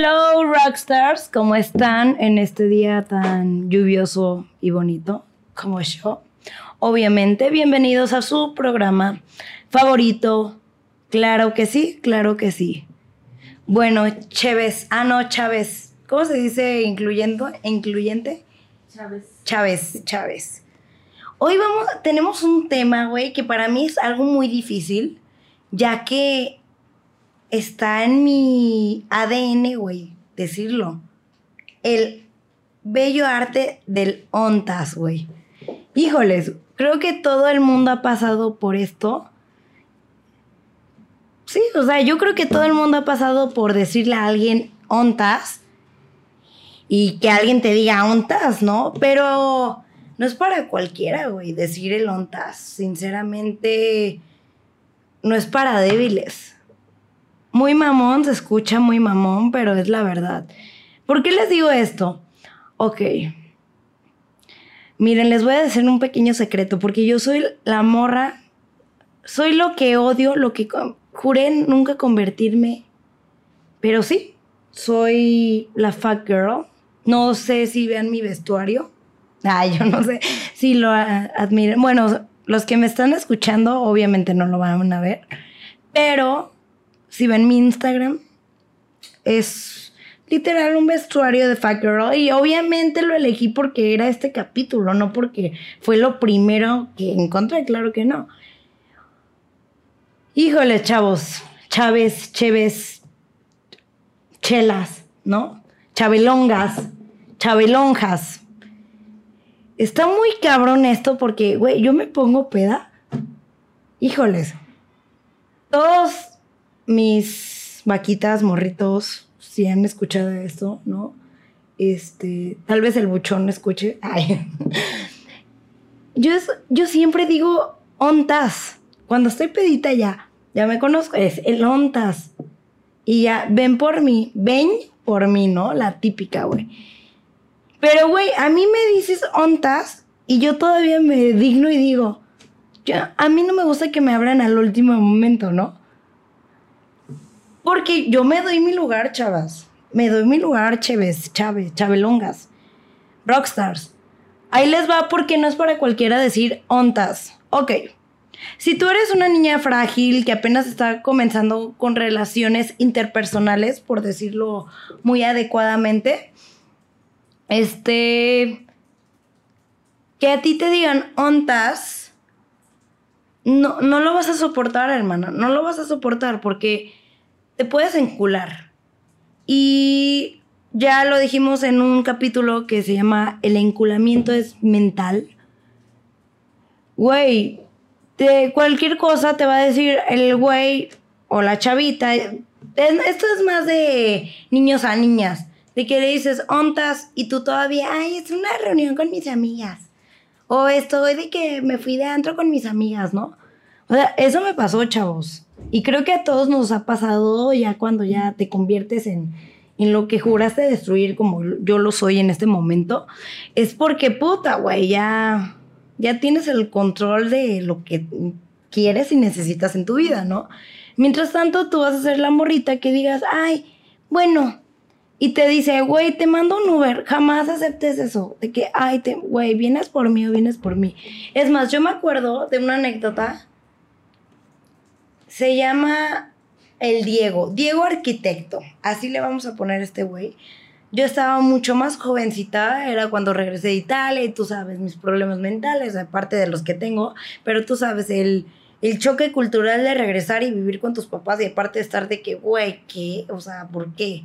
Hello Rockstars, ¿cómo están en este día tan lluvioso y bonito como yo? Obviamente, bienvenidos a su programa favorito. Claro que sí, claro que sí. Bueno, Chávez, ah no, Chávez. ¿Cómo se dice incluyendo, incluyente? Chávez. Chávez, Chávez. Hoy vamos, tenemos un tema, güey, que para mí es algo muy difícil, ya que está en mi ADN, güey, decirlo. El bello arte del ontas, güey. Híjoles, creo que todo el mundo ha pasado por esto. Sí, o sea, yo creo que todo el mundo ha pasado por decirle a alguien ontas y que alguien te diga ontas, ¿no? Pero no es para cualquiera, güey, decir el ontas. Sinceramente, no es para débiles. Muy mamón, se escucha muy mamón, pero es la verdad. ¿Por qué les digo esto? Ok. Miren, les voy a decir un pequeño secreto, porque yo soy la morra, soy lo que odio, lo que juré nunca convertirme, pero sí, soy la fat girl. No sé si vean mi vestuario. Ay, yo no sé si lo admiren. Bueno, los que me están escuchando obviamente no lo van a ver, pero si ven mi Instagram, es literal un vestuario de Fat Girl. Y obviamente lo elegí porque era este capítulo, no porque fue lo primero que encontré, claro que no. Híjole, chavos, Chávez, Cheves, Chelas, ¿no? Chabelongas, Chabelonjas. Está muy cabrón esto porque, güey, yo me pongo peda. Híjoles. Todos mis vaquitas, morritos, si han escuchado esto, ¿no? Este, tal vez el buchón escuche. Ay. Yo, yo siempre digo ontas. Cuando estoy pedita ya, ya me conozco, es el ontas. Y ya, ven por mí, ven por mí, ¿no? La típica, güey. Pero, güey, a mí me dices ontas y yo todavía me digno y digo, ya, a mí no me gusta que me abran al último momento, ¿no? Porque yo me doy mi lugar, chavas. Me doy mi lugar, Chávez, Chávez, Chabelongas, Rockstars. Ahí les va porque no es para cualquiera decir ontas. Ok. Si tú eres una niña frágil que apenas está comenzando con relaciones interpersonales, por decirlo muy adecuadamente, este, que a ti te digan ontas, no, no lo vas a soportar, hermana, no lo vas a soportar porque te puedes encular. Y ya lo dijimos en un capítulo que se llama El enculamiento es mental. Güey, de cualquier cosa te va a decir el güey o la chavita. Esto es más de niños a niñas. De que le dices ontas y tú todavía, ay, es una reunión con mis amigas. O estoy de que me fui de antro con mis amigas, ¿no? O sea, eso me pasó, chavos. Y creo que a todos nos ha pasado ya cuando ya te conviertes en, en lo que juraste destruir como yo lo soy en este momento. Es porque, puta, güey, ya, ya tienes el control de lo que quieres y necesitas en tu vida, ¿no? Mientras tanto, tú vas a ser la morrita que digas, ay, bueno, y te dice, güey, te mando un Uber, jamás aceptes eso, de que, ay, güey, vienes por mí o vienes por mí. Es más, yo me acuerdo de una anécdota se llama el Diego, Diego Arquitecto, así le vamos a poner a este güey. Yo estaba mucho más jovencita, era cuando regresé de Italia y tú sabes mis problemas mentales, aparte de los que tengo, pero tú sabes el, el choque cultural de regresar y vivir con tus papás y aparte de estar de que, güey, ¿qué? O sea, ¿por qué?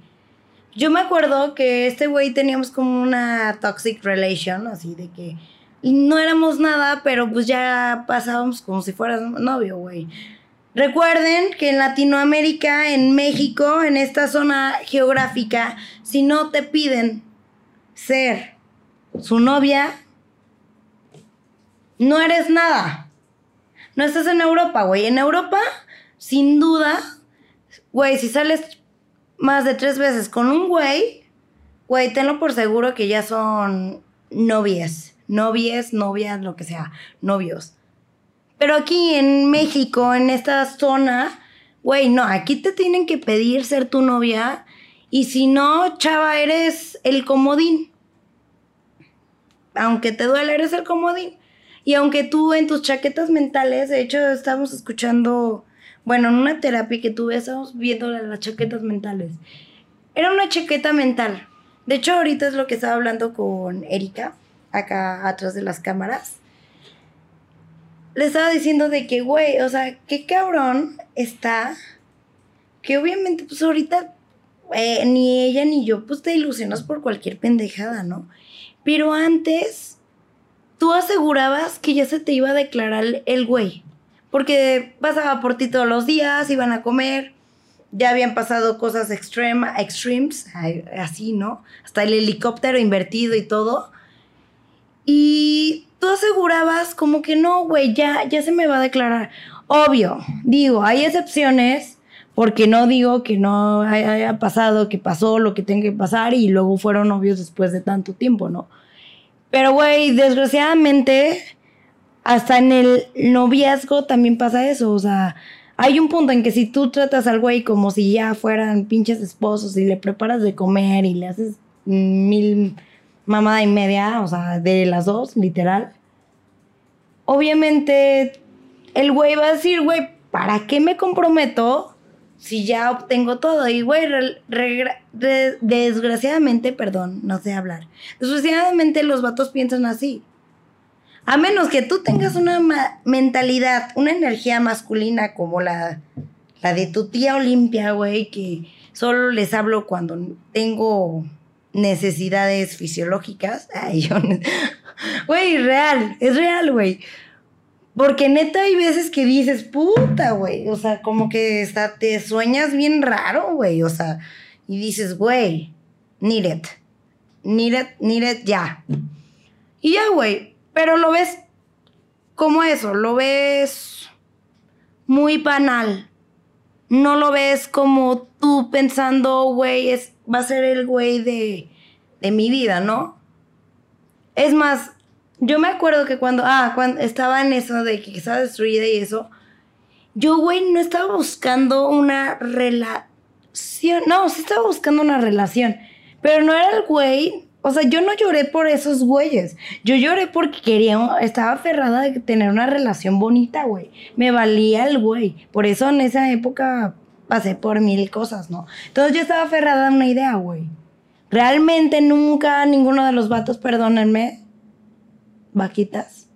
Yo me acuerdo que este güey teníamos como una toxic relation, así de que no éramos nada, pero pues ya pasábamos como si fueras novio, güey. Recuerden que en Latinoamérica, en México, en esta zona geográfica, si no te piden ser su novia, no eres nada. No estás en Europa, güey. En Europa, sin duda, güey, si sales más de tres veces con un güey, güey, tenlo por seguro que ya son novias. Novias, novias, lo que sea, novios. Pero aquí en México, en esta zona, güey, no, aquí te tienen que pedir ser tu novia Y si no, chava, eres el comodín. Aunque te duele, eres el comodín. Y aunque tú en tus chaquetas mentales, de hecho, estamos escuchando, bueno, en una terapia que tuve, estamos viendo las chaquetas mentales. Era una chaqueta mental. De hecho, ahorita es lo que estaba hablando con Erika, acá atrás de las cámaras. Le estaba diciendo de que, güey, o sea, qué cabrón está. Que obviamente, pues ahorita eh, ni ella ni yo, pues te ilusionas por cualquier pendejada, ¿no? Pero antes, tú asegurabas que ya se te iba a declarar el güey. Porque pasaba por ti todos los días, iban a comer, ya habían pasado cosas extrema, extremes, así, ¿no? Hasta el helicóptero invertido y todo. Y tú asegurabas como que no, güey, ya, ya se me va a declarar. Obvio, digo, hay excepciones, porque no digo que no haya pasado, que pasó lo que tenga que pasar y luego fueron novios después de tanto tiempo, ¿no? Pero, güey, desgraciadamente, hasta en el noviazgo también pasa eso, o sea, hay un punto en que si tú tratas al güey como si ya fueran pinches esposos y le preparas de comer y le haces mil mamada y media, o sea, de las dos, literal. Obviamente, el güey va a decir, güey, ¿para qué me comprometo si ya obtengo todo? Y, güey, desgraciadamente, perdón, no sé hablar. Desgraciadamente los vatos piensan así. A menos que tú tengas una mentalidad, una energía masculina como la, la de tu tía Olimpia, güey, que solo les hablo cuando tengo necesidades fisiológicas. Ay, yo. Güey, real, es real, güey. Porque neta hay veces que dices, puta, güey. O sea, como que está, te sueñas bien raro, güey. O sea, y dices, güey, need it. Need it, need it, ya. Y ya, güey. Pero lo ves como eso, lo ves muy banal. No lo ves como tú pensando, güey, va a ser el güey de, de mi vida, ¿no? Es más, yo me acuerdo que cuando, ah, cuando estaba en eso de que estaba destruida y eso, yo, güey, no estaba buscando una relación. No, sí estaba buscando una relación. Pero no era el güey o sea, yo no lloré por esos güeyes. Yo lloré porque quería, estaba aferrada de tener una relación bonita, güey. Me valía el güey. Por eso en esa época pasé por mil cosas, ¿no? Entonces yo estaba aferrada a una idea, güey. Realmente nunca ninguno de los vatos, perdónenme, vaquitas.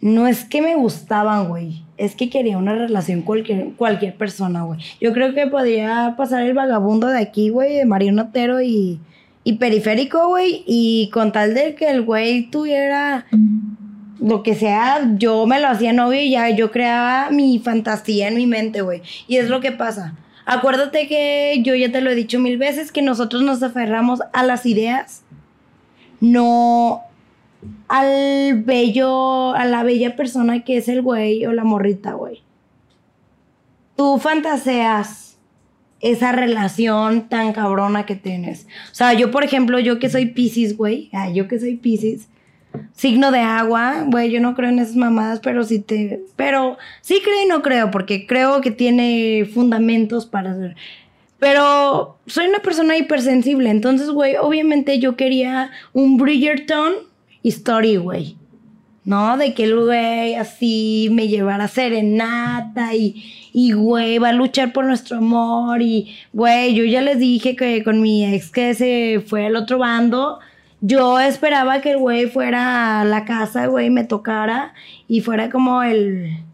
No es que me gustaban, güey es que quería una relación cualquier, cualquier persona, güey. Yo creo que podía pasar el vagabundo de aquí, güey, de Mario Otero y, y Periférico, güey, y con tal de que el güey tuviera lo que sea, yo me lo hacía novio y ya yo creaba mi fantasía en mi mente, güey. Y es lo que pasa. Acuérdate que yo ya te lo he dicho mil veces, que nosotros nos aferramos a las ideas, no al bello, a la bella persona que es el güey o la morrita, güey. Tú fantaseas esa relación tan cabrona que tienes. O sea, yo, por ejemplo, yo que soy Pisces, güey, ah, yo que soy Pisces, signo de agua, güey, yo no creo en esas mamadas, pero sí te, pero sí creo y no creo, porque creo que tiene fundamentos para hacer. Pero soy una persona hipersensible, entonces, güey, obviamente yo quería un Bridgerton story, güey. ¿No? De que el güey así me llevara a serenata y, y, güey, va a luchar por nuestro amor. Y, güey, yo ya les dije que con mi ex que se fue al otro bando, yo esperaba que el güey fuera a la casa, güey, me tocara y fuera como el.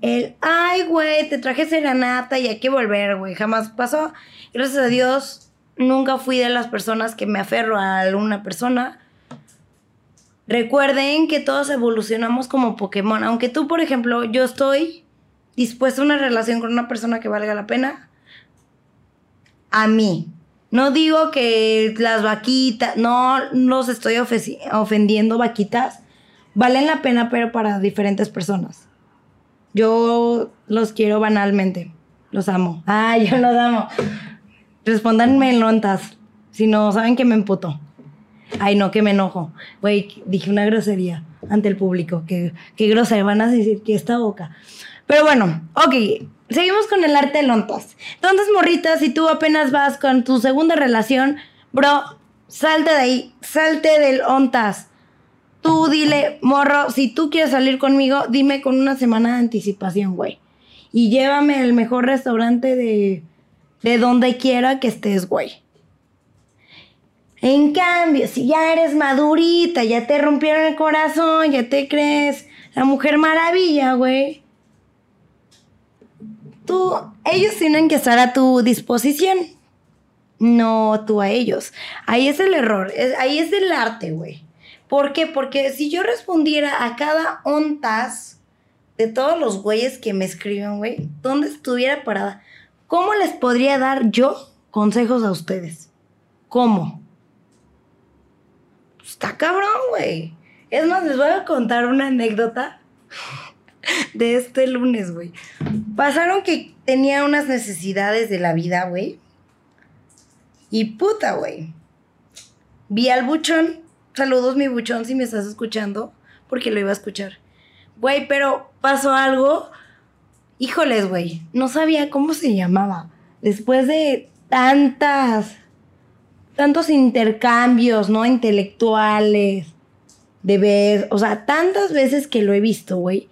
El, ay, güey, te traje serenata y hay que volver, güey. Jamás pasó. Gracias a Dios, nunca fui de las personas que me aferro a alguna persona Recuerden que todos evolucionamos como Pokémon. Aunque tú, por ejemplo, yo estoy dispuesto a una relación con una persona que valga la pena. A mí. No digo que las vaquitas, no los estoy ofendiendo vaquitas. Valen la pena, pero para diferentes personas. Yo los quiero banalmente. Los amo. Ah, yo los amo. Respóndanme en lontas. Si no, saben que me emputo. Ay, no, que me enojo. Güey, dije una grosería ante el público. Que, qué grosería van a decir que esta boca. Pero bueno, ok. Seguimos con el arte de lontas. Entonces, morritas, si tú apenas vas con tu segunda relación, bro, salte de ahí, salte del ontas. Tú dile, morro, si tú quieres salir conmigo, dime con una semana de anticipación, güey. Y llévame al mejor restaurante de, de donde quiera que estés, güey. En cambio, si ya eres madurita, ya te rompieron el corazón, ya te crees la mujer maravilla, güey. Tú, ellos tienen que estar a tu disposición, no tú a ellos. Ahí es el error, ahí es el arte, güey. ¿Por qué? Porque si yo respondiera a cada ontas de todos los güeyes que me escriben, güey, ¿dónde estuviera parada? ¿Cómo les podría dar yo consejos a ustedes? ¿Cómo? Está cabrón, güey. Es más, les voy a contar una anécdota de este lunes, güey. Pasaron que tenía unas necesidades de la vida, güey. Y puta, güey. Vi al buchón Saludos, mi buchón, si me estás escuchando, porque lo iba a escuchar. Güey, pero pasó algo. Híjoles, güey. No sabía cómo se llamaba. Después de tantas. Tantos intercambios, ¿no? Intelectuales. De vez. O sea, tantas veces que lo he visto, güey.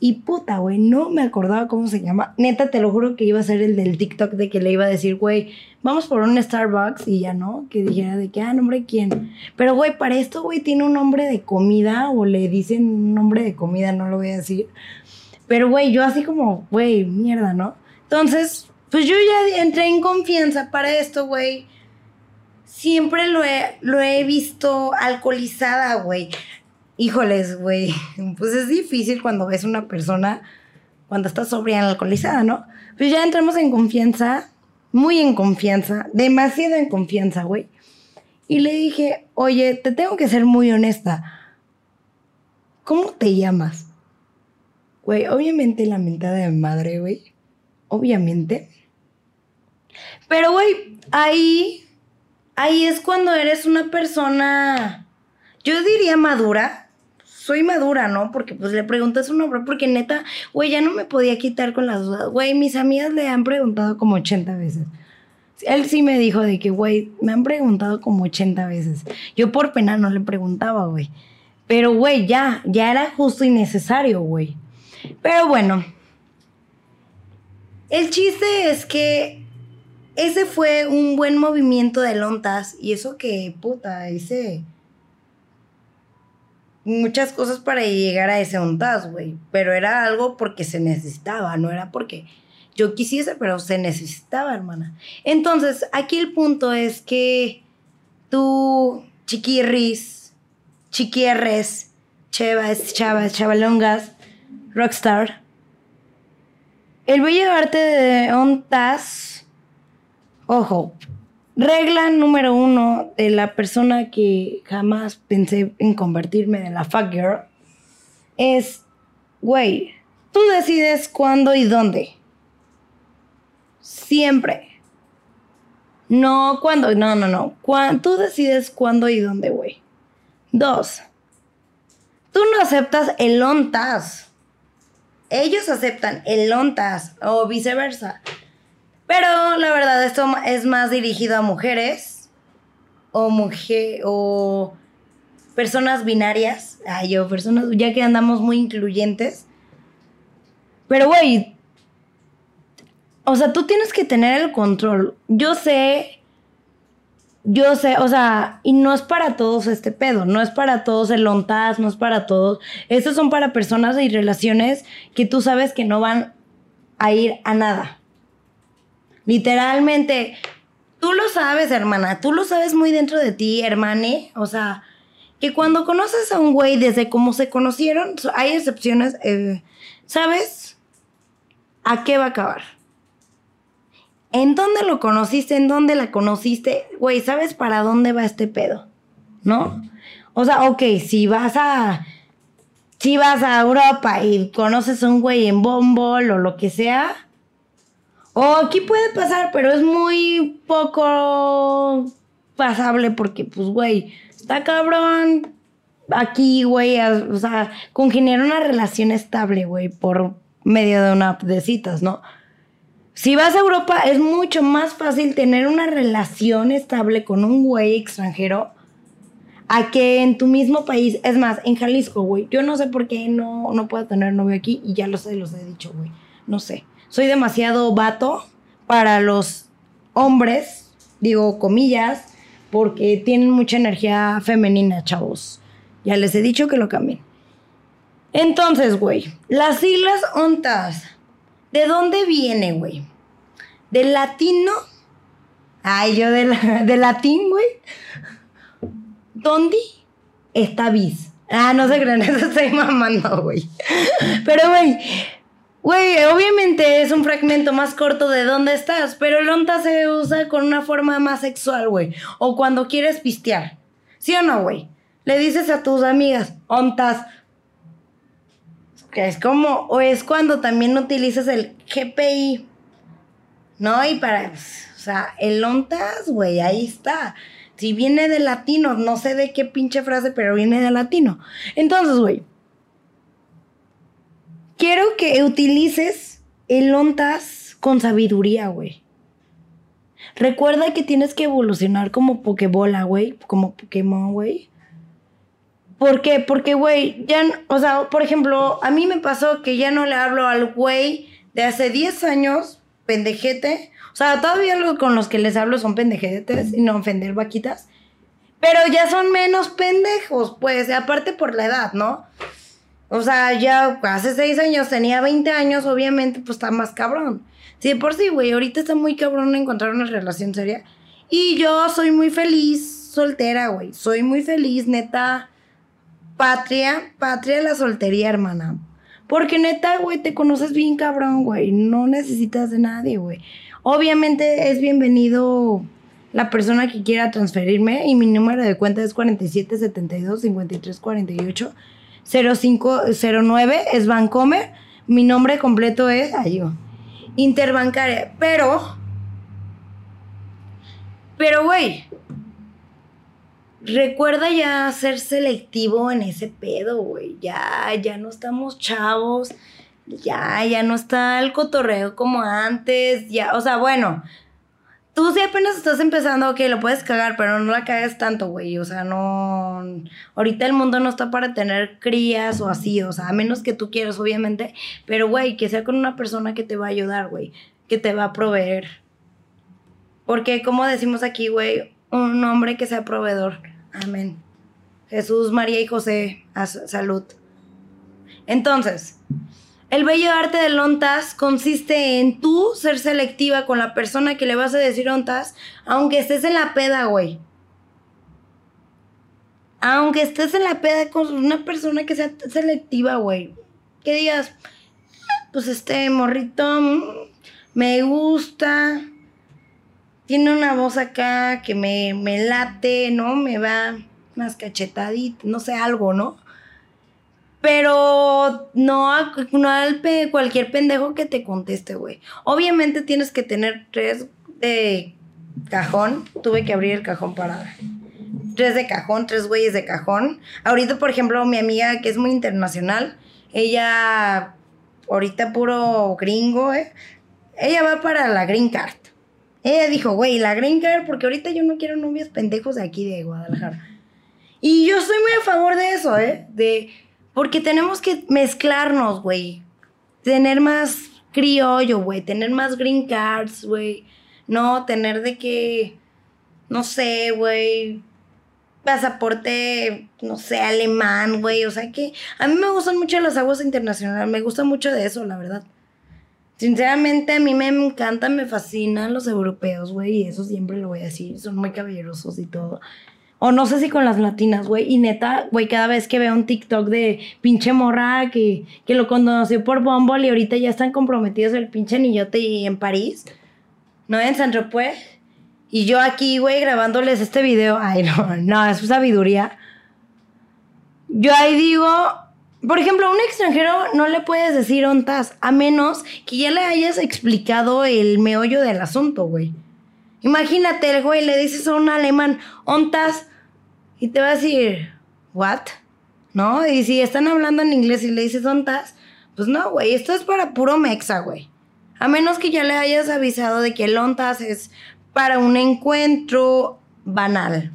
Y puta, güey, no me acordaba cómo se llama. Neta, te lo juro que iba a ser el del TikTok de que le iba a decir, güey, vamos por un Starbucks y ya no, que dijera de que, ah, nombre quién. Pero, güey, para esto, güey, tiene un nombre de comida o le dicen un nombre de comida, no lo voy a decir. Pero, güey, yo así como, güey, mierda, ¿no? Entonces, pues yo ya entré en confianza para esto, güey. Siempre lo he, lo he visto alcoholizada, güey. Híjoles, güey, pues es difícil cuando ves una persona cuando está sobria y alcoholizada, ¿no? Pues ya entramos en confianza, muy en confianza, demasiado en confianza, güey. Y le dije, oye, te tengo que ser muy honesta. ¿Cómo te llamas? Güey, obviamente la mentada de madre, güey. Obviamente. Pero, güey, ahí, ahí es cuando eres una persona, yo diría madura, soy madura, ¿no? Porque pues le pregunté su nombre, porque neta, güey, ya no me podía quitar con las dudas. Güey, mis amigas le han preguntado como 80 veces. Él sí me dijo de que, güey, me han preguntado como 80 veces. Yo por pena no le preguntaba, güey. Pero, güey, ya, ya era justo y necesario, güey. Pero bueno, el chiste es que ese fue un buen movimiento de lontas y eso que, puta, ese muchas cosas para llegar a ese ontaz, güey. Pero era algo porque se necesitaba, no era porque yo quisiese, pero se necesitaba, hermana. Entonces, aquí el punto es que tú, chiquirris, chiquierres, chevas, chavas, chavalongas, rockstar, el voy a llevarte de ontaz, ojo, Regla número uno de la persona que jamás pensé en convertirme en la fuck girl es, güey, tú decides cuándo y dónde. Siempre. No cuándo, no, no, no. tú decides cuándo y dónde, güey. Dos. Tú no aceptas el ontas. Ellos aceptan el ontas o viceversa. Pero la verdad, esto es más dirigido a mujeres o mujer o personas binarias. Ay, yo, personas, ya que andamos muy incluyentes. Pero, güey, o sea, tú tienes que tener el control. Yo sé, yo sé, o sea, y no es para todos este pedo, no es para todos el ontaz, no es para todos. Estos son para personas y relaciones que tú sabes que no van a ir a nada. Literalmente, tú lo sabes, hermana, tú lo sabes muy dentro de ti, hermane. O sea, que cuando conoces a un güey desde cómo se conocieron, hay excepciones, eh, ¿sabes? ¿A qué va a acabar? ¿En dónde lo conociste? ¿En dónde la conociste? Güey, ¿sabes para dónde va este pedo? ¿No? O sea, ok, si vas a. Si vas a Europa y conoces a un güey en Bombol o lo que sea, o aquí puede pasar, pero es muy poco pasable porque, pues, güey, está cabrón aquí, güey, o sea, congeniar una relación estable, güey, por medio de una app de citas, ¿no? Si vas a Europa es mucho más fácil tener una relación estable con un güey extranjero a que en tu mismo país, es más, en Jalisco, güey, yo no sé por qué no, no puedo tener novio aquí y ya lo sé, los he dicho, güey, no sé. Soy demasiado vato para los hombres, digo comillas, porque tienen mucha energía femenina, chavos. Ya les he dicho que lo cambien. Entonces, güey, las siglas ONTAS, ¿de dónde viene, güey? ¿Del latino? Ay, yo de, de latín, güey. ¿Dónde está bis? Ah, no se crean, eso estoy mamando, güey. Pero, güey, güey, obviamente es un fragmento más corto de dónde estás, pero el onta se usa con una forma más sexual, güey. O cuando quieres pistear. ¿Sí o no, güey? Le dices a tus amigas, ontas. Es como, o es cuando también utilizas el GPI. ¿No? Y para, o sea, el ontas, güey, ahí está. Si viene de latino, no sé de qué pinche frase, pero viene de latino. Entonces, güey, quiero que utilices el ontas con sabiduría, güey. Recuerda que tienes que evolucionar como Pokébola, güey, como Pokémon, güey. ¿Por qué? Porque, güey, ya, o sea, por ejemplo, a mí me pasó que ya no le hablo al güey de hace 10 años, pendejete, o sea, todavía los con los que les hablo son pendejetes y no ofender vaquitas. Pero ya son menos pendejos, pues, aparte por la edad, ¿no? O sea, ya hace seis años tenía 20 años, obviamente, pues está más cabrón. Sí, por sí, güey, ahorita está muy cabrón encontrar una relación seria. Y yo soy muy feliz soltera, güey. Soy muy feliz, neta. Patria, patria la soltería, hermana. Porque neta, güey, te conoces bien cabrón, güey. No necesitas de nadie, güey. Obviamente es bienvenido la persona que quiera transferirme y mi número de cuenta es 4772 5348 0509 es Bancomer. Mi nombre completo es Ayo. Interbancaria, pero pero güey, recuerda ya ser selectivo en ese pedo, güey. Ya ya no estamos chavos ya, ya no está el cotorreo como antes, ya, o sea, bueno, tú si apenas estás empezando, ok, lo puedes cagar, pero no la cagues tanto, güey, o sea, no, ahorita el mundo no está para tener crías o así, o sea, a menos que tú quieras, obviamente, pero, güey, que sea con una persona que te va a ayudar, güey, que te va a proveer. Porque, como decimos aquí, güey, un hombre que sea proveedor. Amén. Jesús, María y José, a salud. Entonces, el bello arte del ontas consiste en tú ser selectiva con la persona que le vas a decir ontas, aunque estés en la peda, güey. Aunque estés en la peda con una persona que sea selectiva, güey. Que digas, pues este morrito me gusta. Tiene una voz acá que me, me late, ¿no? Me va unas cachetaditas, no sé, algo, ¿no? Pero no, no al cualquier pendejo que te conteste, güey. Obviamente tienes que tener tres de cajón. Tuve que abrir el cajón para. Tres de cajón, tres güeyes de cajón. Ahorita, por ejemplo, mi amiga que es muy internacional, ella, ahorita puro gringo, ¿eh? Ella va para la Green Card. Ella dijo, güey, la Green Card, porque ahorita yo no quiero novios pendejos de aquí de Guadalajara. Y yo estoy muy a favor de eso, ¿eh? De porque tenemos que mezclarnos, güey. Tener más criollo, güey. Tener más green cards, güey. No, tener de que, no sé, güey. Pasaporte, no sé, alemán, güey. O sea que a mí me gustan mucho las aguas internacionales. Me gusta mucho de eso, la verdad. Sinceramente, a mí me encantan, me fascinan los europeos, güey. Y eso siempre lo voy a decir. Son muy caballerosos y todo. O no sé si con las latinas, güey. Y neta, güey, cada vez que veo un TikTok de pinche morra que, que lo conoció por Bumble y ahorita ya están comprometidos el pinche niñote en París, ¿no? En San Tropez. Y yo aquí, güey, grabándoles este video. Ay, no, no, es sabiduría. Yo ahí digo, por ejemplo, a un extranjero no le puedes decir ontas, a menos que ya le hayas explicado el meollo del asunto, güey. Imagínate, güey, le dices a un alemán, ontas, y te va a decir, ¿what? ¿No? Y si están hablando en inglés y le dices ontas, Pues no, güey, esto es para puro mexa, güey. A menos que ya le hayas avisado de que el ontas es para un encuentro banal.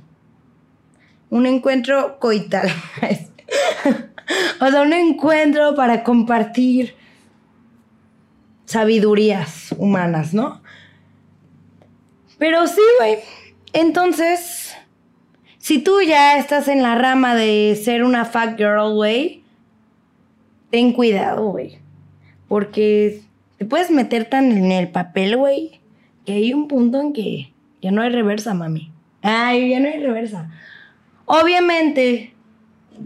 Un encuentro coital. o sea, un encuentro para compartir sabidurías humanas, ¿no? Pero sí, güey. Entonces, si tú ya estás en la rama de ser una fat girl, güey, ten cuidado, güey. Porque te puedes meter tan en el papel, güey, que hay un punto en que ya no hay reversa, mami. Ay, ya no hay reversa. Obviamente,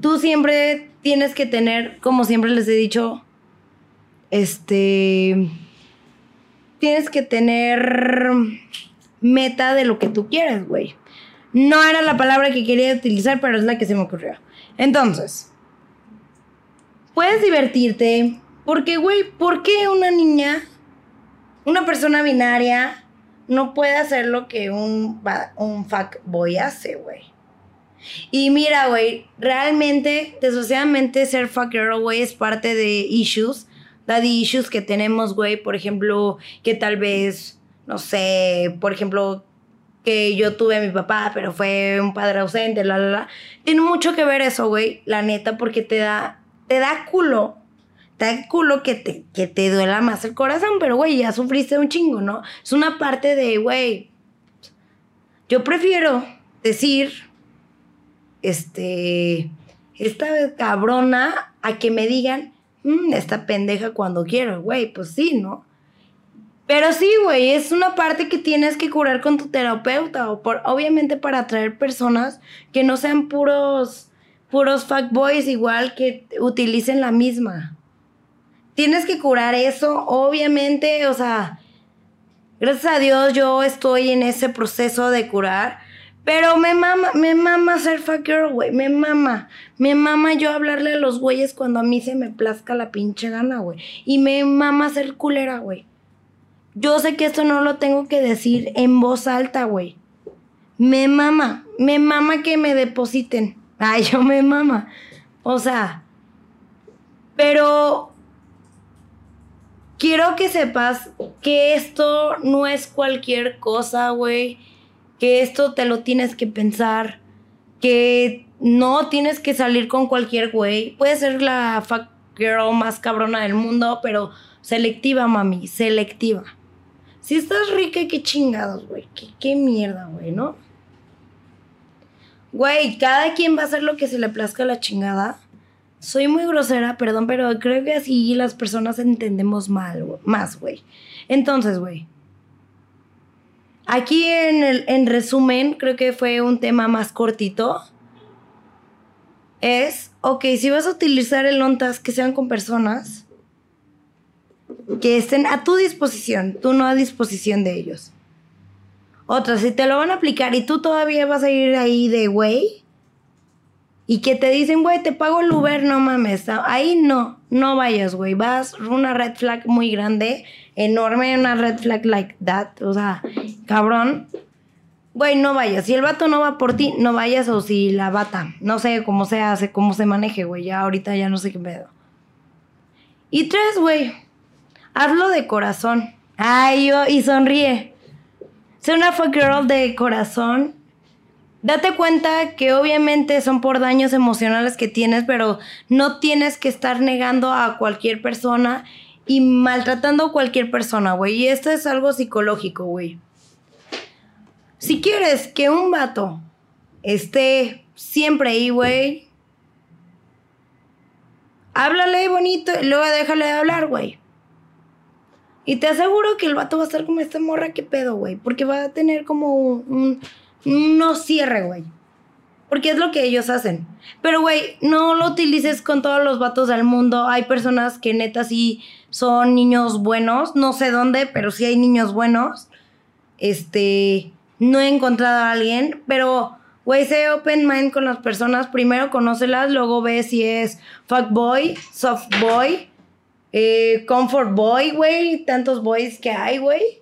tú siempre tienes que tener, como siempre les he dicho, este, tienes que tener meta de lo que tú quieres, güey. No era la palabra que quería utilizar, pero es la que se me ocurrió. Entonces, puedes divertirte, porque, güey, ¿por qué una niña, una persona binaria, no puede hacer lo que un, un fuckboy hace, güey? Y mira, güey, realmente, desgraciadamente, ser fuck girl, güey, es parte de issues, daddy issues que tenemos, güey. Por ejemplo, que tal vez, no sé, por ejemplo, que yo tuve a mi papá, pero fue un padre ausente, la, la, la. Tiene mucho que ver eso, güey, la neta, porque te da, te da culo. Te da culo que te, que te duela más el corazón, pero, güey, ya sufriste un chingo, ¿no? Es una parte de, güey, yo prefiero decir este, esta cabrona a que me digan, mm, esta pendeja cuando quiero, güey, pues sí, ¿no? Pero sí, güey, es una parte que tienes que curar con tu terapeuta, o por, obviamente para atraer personas que no sean puros, puros fuckboys igual que utilicen la misma. Tienes que curar eso, obviamente, o sea, gracias a Dios yo estoy en ese proceso de curar pero me mama, me mama ser fuck girl, güey. Me mama. Me mama yo hablarle a los güeyes cuando a mí se me plazca la pinche gana, güey. Y me mama ser culera, güey. Yo sé que esto no lo tengo que decir en voz alta, güey. Me mama. Me mama que me depositen. Ay, yo me mama. O sea. Pero. Quiero que sepas que esto no es cualquier cosa, güey que esto te lo tienes que pensar, que no tienes que salir con cualquier güey. Puede ser la fuck girl más cabrona del mundo, pero selectiva, mami, selectiva. Si estás rica, qué chingados, güey. Qué, qué mierda, güey, ¿no? Güey, cada quien va a hacer lo que se le plazca la chingada. Soy muy grosera, perdón, pero creo que así las personas entendemos mal, más, güey. Entonces, güey, Aquí en, el, en resumen, creo que fue un tema más cortito. Es, ok, si vas a utilizar el ONTAS, que sean con personas que estén a tu disposición, tú no a disposición de ellos. Otra, si te lo van a aplicar y tú todavía vas a ir ahí de güey, y que te dicen, güey, te pago el Uber, no mames. Ahí no, no vayas, güey. Vas una red flag muy grande, enorme, una red flag like that. O sea, cabrón. Güey, no vayas. Si el vato no va por ti, no vayas. O si la bata. No sé cómo se hace, cómo se maneje, güey. Ya ahorita ya no sé qué pedo. Y tres, güey. Hazlo de corazón. Ay, yo, y sonríe. Sé una fuck girl de corazón Date cuenta que obviamente son por daños emocionales que tienes, pero no tienes que estar negando a cualquier persona y maltratando a cualquier persona, güey. Y esto es algo psicológico, güey. Si quieres que un vato esté siempre ahí, güey, háblale bonito y luego déjale de hablar, güey. Y te aseguro que el vato va a estar como esta morra, ¿qué pedo, güey? Porque va a tener como un no cierre, güey. Porque es lo que ellos hacen. Pero, güey, no lo utilices con todos los vatos del mundo. Hay personas que neta sí son niños buenos. No sé dónde, pero sí hay niños buenos. Este, no he encontrado a alguien, pero, güey, sé open mind con las personas. Primero conócelas, luego ve si es fuckboy, soft boy, eh, comfort boy, güey. Tantos boys que hay, güey.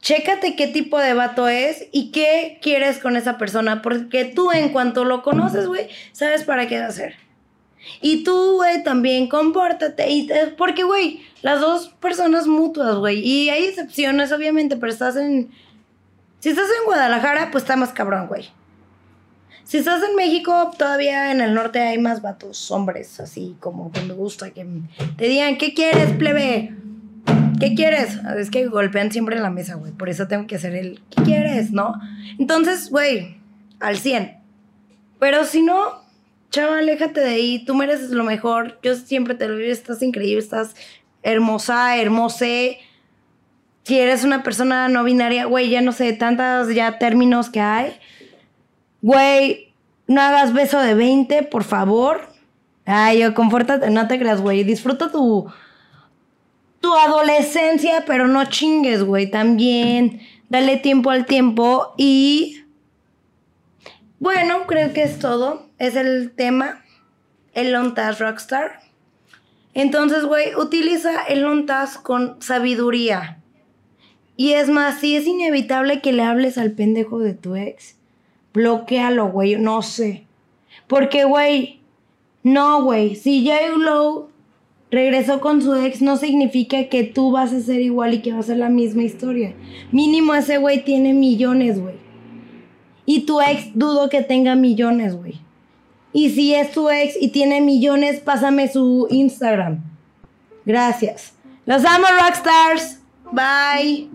Chécate qué tipo de vato es y qué quieres con esa persona, porque tú en cuanto lo conoces, güey, sabes para qué ser. Y tú, güey, también compórtate. Y porque, güey, las dos personas mutuas, güey. Y hay excepciones, obviamente, pero estás en. Si estás en Guadalajara, pues está más cabrón, güey. Si estás en México, todavía en el norte hay más vatos, hombres, así como que me gusta que te digan, ¿qué quieres, plebe? ¿Qué quieres? Es que golpean siempre en la mesa, güey. Por eso tengo que hacer el, ¿qué quieres? ¿No? Entonces, güey, al 100. Pero si no, chava, aléjate de ahí. Tú mereces lo mejor. Yo siempre te lo digo, estás increíble, estás hermosa, hermosé. Si eres una persona no binaria, güey, ya no sé, tantas ya términos que hay Güey, no hagas beso de 20, por favor. Ay, yo, confórtate, no te creas, güey. Disfruta tu, tu adolescencia, pero no chingues, güey. También dale tiempo al tiempo y... Bueno, creo que es todo. Es el tema. El Lontas Rockstar. Entonces, güey, utiliza el Lontas con sabiduría. Y es más, si es inevitable que le hables al pendejo de tu ex, bloquealo, güey, no sé. Porque, güey, no, güey, si J. Low regresó con su ex, no significa que tú vas a ser igual y que va a ser la misma historia. Mínimo ese güey tiene millones, güey. Y tu ex dudo que tenga millones, güey. Y si es tu ex y tiene millones, pásame su Instagram. Gracias. Los amo, Rockstars. Bye.